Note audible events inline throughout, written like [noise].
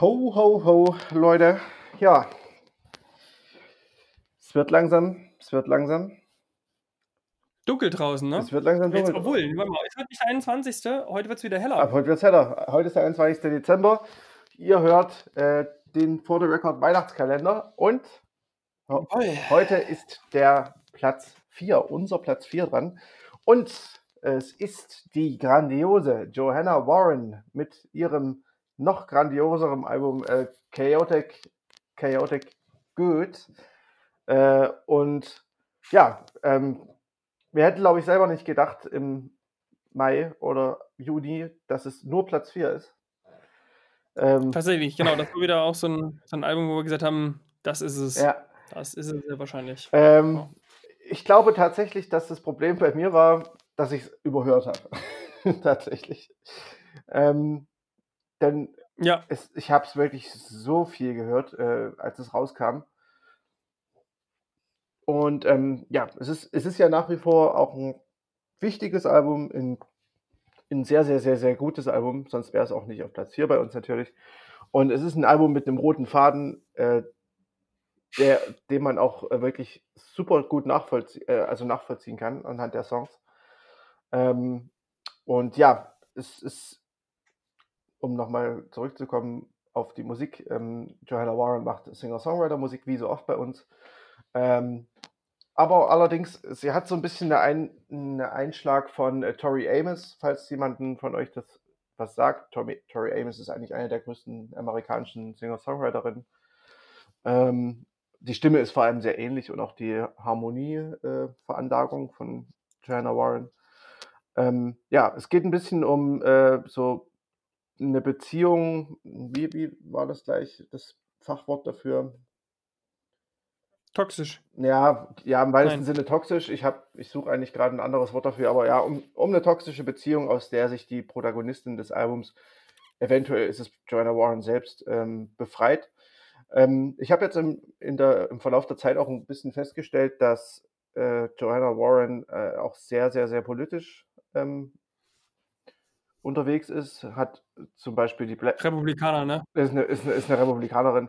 Ho, ho, ho, Leute. Ja. Es wird langsam, es wird langsam. Dunkel draußen, ne? Es wird langsam Jetzt, dunkel. obwohl, warte mal, es wird nicht der 21. Heute wird es wieder heller. Ab heute wird es heller. Heute ist der 21. Dezember. Ihr hört äh, den For the Record Weihnachtskalender und Jawohl. heute ist der Platz 4, unser Platz 4 dran. Und es ist die grandiose Johanna Warren mit ihrem noch grandioseren Album äh, Chaotic, Chaotic Good. Äh, und ja, ähm, wir hätten, glaube ich, selber nicht gedacht im Mai oder Juni, dass es nur Platz 4 ist. Ähm, Tatsächlich, genau. Das [laughs] war wieder auch so ein, so ein Album, wo wir gesagt haben, das ist es. ja, Das ist es sehr wahrscheinlich. ähm, ich glaube tatsächlich, dass das Problem bei mir war, dass ich es überhört habe. [laughs] tatsächlich. Ähm, denn Ja, es, ich habe es wirklich so viel gehört, äh, als es rauskam. Und ähm, ja, es ist, es ist ja nach wie vor auch ein wichtiges Album, ein, ein sehr, sehr, sehr, sehr gutes Album, sonst wäre es auch nicht auf Platz 4 bei uns natürlich. Und es ist ein Album mit einem roten Faden, äh, der, den man auch äh, wirklich super gut nachvollzie äh, also nachvollziehen kann anhand der Songs. Ähm, und ja, es ist, um nochmal zurückzukommen auf die Musik, ähm, Johanna Warren macht Singer-Songwriter-Musik, wie so oft bei uns. Ähm, aber allerdings, sie hat so ein bisschen eine Ein einen Einschlag von äh, Tori Amos, falls jemanden von euch das was sagt. Tori, Tori Amos ist eigentlich eine der größten amerikanischen Singer-Songwriterinnen. Ähm, die Stimme ist vor allem sehr ähnlich und auch die Harmonieveranlagung äh, von Johanna Warren. Ähm, ja, es geht ein bisschen um äh, so eine Beziehung. Wie, wie war das gleich das Fachwort dafür? toxisch. Ja, ja, im weitesten Nein. Sinne toxisch. Ich ich suche eigentlich gerade ein anderes Wort dafür, aber ja, um, um eine toxische Beziehung, aus der sich die Protagonistin des Albums, eventuell ist es Joanna Warren selbst, ähm, befreit. Ähm, ich habe jetzt im, in der, im Verlauf der Zeit auch ein bisschen festgestellt, dass äh, Joanna Warren äh, auch sehr, sehr, sehr politisch ähm, unterwegs ist. Hat zum Beispiel die Black, Republikaner, ne? ist eine, ist eine, ist eine Republikanerin.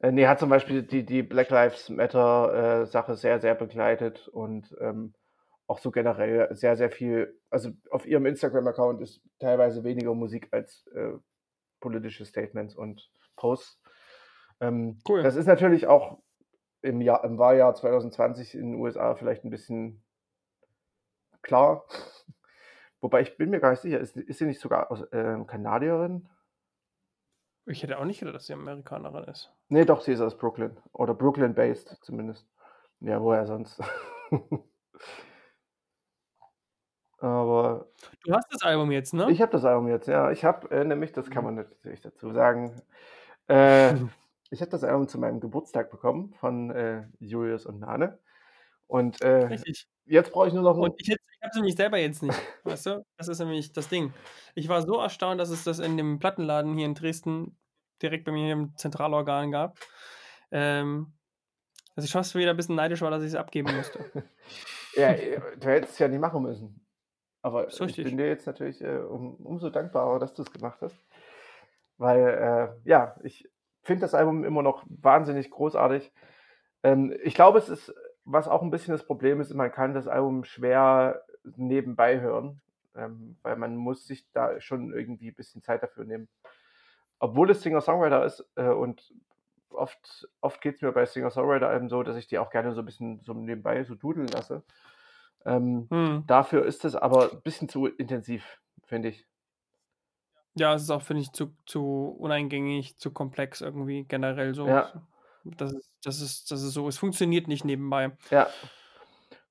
Äh, nee, hat zum Beispiel die, die Black Lives Matter äh, Sache sehr, sehr begleitet und ähm, auch so generell sehr, sehr viel. Also auf ihrem Instagram-Account ist teilweise weniger Musik als äh, politische Statements und Posts. Ähm, Cool. Das ist natürlich auch im, Jahr, im Wahljahr 2020 in den USA vielleicht ein bisschen klar. Wobei ich bin mir gar nicht sicher, ist, ist sie nicht sogar aus, äh, Kanadierin? Ich hätte auch nicht gedacht, dass sie Amerikanerin ist. Nee, doch, sie ist aus Brooklyn. Oder Brooklyn-based zumindest. Ja, woher sonst? [laughs] Aber Du hast das Album jetzt, ne? ich habe das Album jetzt, ja. Ich habe äh, nämlich, das kann man natürlich dazu sagen, äh, [laughs] ich habe das Album zu meinem Geburtstag bekommen von äh, Julius und Nane. Und äh, Richtig. jetzt brauche ich nur noch. Und ich, ich habe es nämlich selber jetzt nicht. [laughs] Weißt du? Das ist nämlich das Ding. Ich war so erstaunt, dass es das in dem Plattenladen hier in Dresden direkt bei mir im Zentralorgan gab. Ähm, dass ich fast wieder ein bisschen neidisch war, dass ich es abgeben musste. [laughs] Ja, äh, du hättest es ja nicht machen müssen. Aber ich bin dir jetzt natürlich äh, um, umso dankbarer, dass du es gemacht hast. Weil, äh, ja, ich finde das Album immer noch wahnsinnig großartig. Ähm, ich glaube, es ist, was auch ein bisschen das Problem ist, man kann das Album schwer nebenbei hören, ähm, weil man muss sich da schon irgendwie ein bisschen Zeit dafür nehmen. Obwohl es Singer-Songwriter ist äh, und oft, oft geht es mir bei Singer-Songwriter-Alben so, dass ich die auch gerne so ein bisschen so nebenbei so dudeln lasse. Ähm, Hm. Dafür ist es aber ein bisschen zu intensiv, finde ich. Ja, es ist auch, finde ich, zu, zu uneingängig, zu komplex irgendwie generell so. Ja. Das ist, das ist, das ist so. Es funktioniert nicht nebenbei. Ja,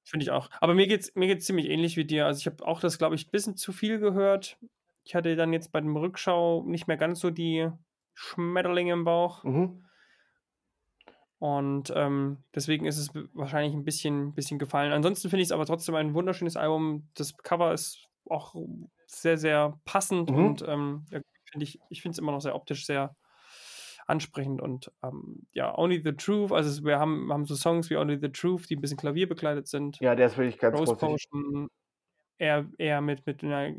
Finde ich auch. Aber mir geht's, mir geht's ziemlich ähnlich wie dir. Also ich habe auch das, glaube ich, ein bisschen zu viel gehört. Ich hatte dann jetzt bei dem Rückschau nicht mehr ganz so die Schmetterlinge im Bauch. mhm. Und ähm, deswegen ist es wahrscheinlich ein bisschen, bisschen gefallen. Ansonsten finde ich es aber trotzdem ein wunderschönes Album. Das Cover ist auch sehr, sehr passend Mhm. und ähm, ich, ich finde es immer noch sehr optisch sehr ansprechend und ähm, ja, Only the Truth, also wir haben, haben so Songs wie Only the Truth, die ein bisschen Klavier begleitet sind. ja, der ist wirklich ganz Rose großartig. Potion, eher, eher mit, mit, einer,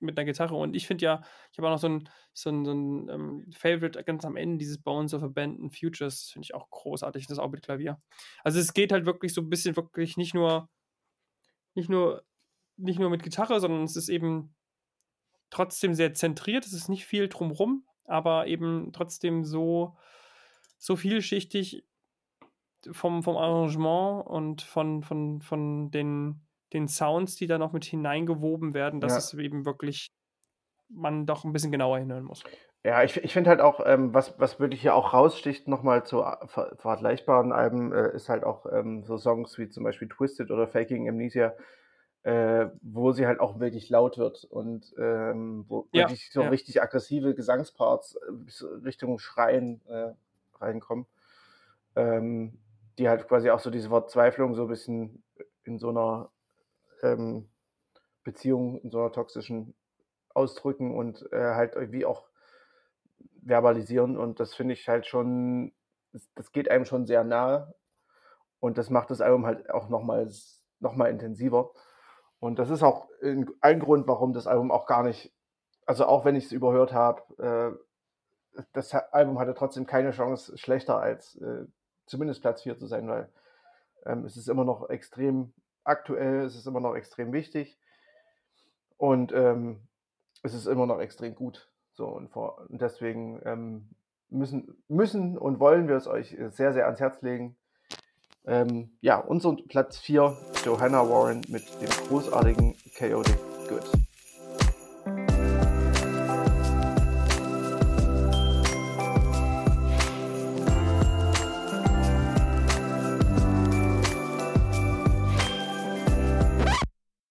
mit einer Gitarre. Und ich finde ja, ich habe auch noch so ein, so ein, so ein ähm, Favorite ganz am Ende, dieses Bones of Abandoned Futures, finde ich auch großartig, das auch mit Klavier. Also es geht halt wirklich so ein bisschen wirklich nicht nur, nicht nur, nicht nur mit Gitarre, sondern es ist eben trotzdem sehr zentriert, es ist nicht viel drumrum, aber eben trotzdem so, so vielschichtig vom, vom Arrangement und von, von, von den, den Sounds, die da noch mit hineingewoben werden, dass Ja. es eben wirklich man doch ein bisschen genauer hinhören muss. Ja, ich, ich finde halt auch, ähm, was, was wirklich hier auch raussticht, nochmal zu ver vergleichbaren Alben, äh, ist halt auch ähm, so Songs wie zum Beispiel Twisted oder Faking Amnesia, äh, wo sie halt auch wirklich laut wird und ähm, wo Ja, wirklich so ja. richtig aggressive Gesangsparts äh, Richtung Schreien äh, reinkommen, ähm, die halt quasi auch so diese Verzweiflung so ein bisschen in so einer ähm, Beziehung, in so einer toxischen ausdrücken und äh, halt irgendwie auch verbalisieren. Und das finde ich halt schon, das, das geht einem schon sehr nahe. Und das macht das Album halt auch nochmal noch mal intensiver und das ist auch ein, Grund, warum das Album auch gar nicht, also auch wenn ich es überhört habe, äh, das Album hatte trotzdem keine Chance, schlechter als äh, zumindest Platz 4 zu sein, weil ähm, es ist immer noch extrem aktuell, es ist immer noch extrem wichtig und ähm, es ist immer noch extrem gut. So und, vor, und deswegen ähm, müssen, müssen und wollen wir es euch äh, sehr, sehr ans Herz legen. Ähm, ja, unser Platz 4, Johanna Warren mit dem großartigen Chaotic Good.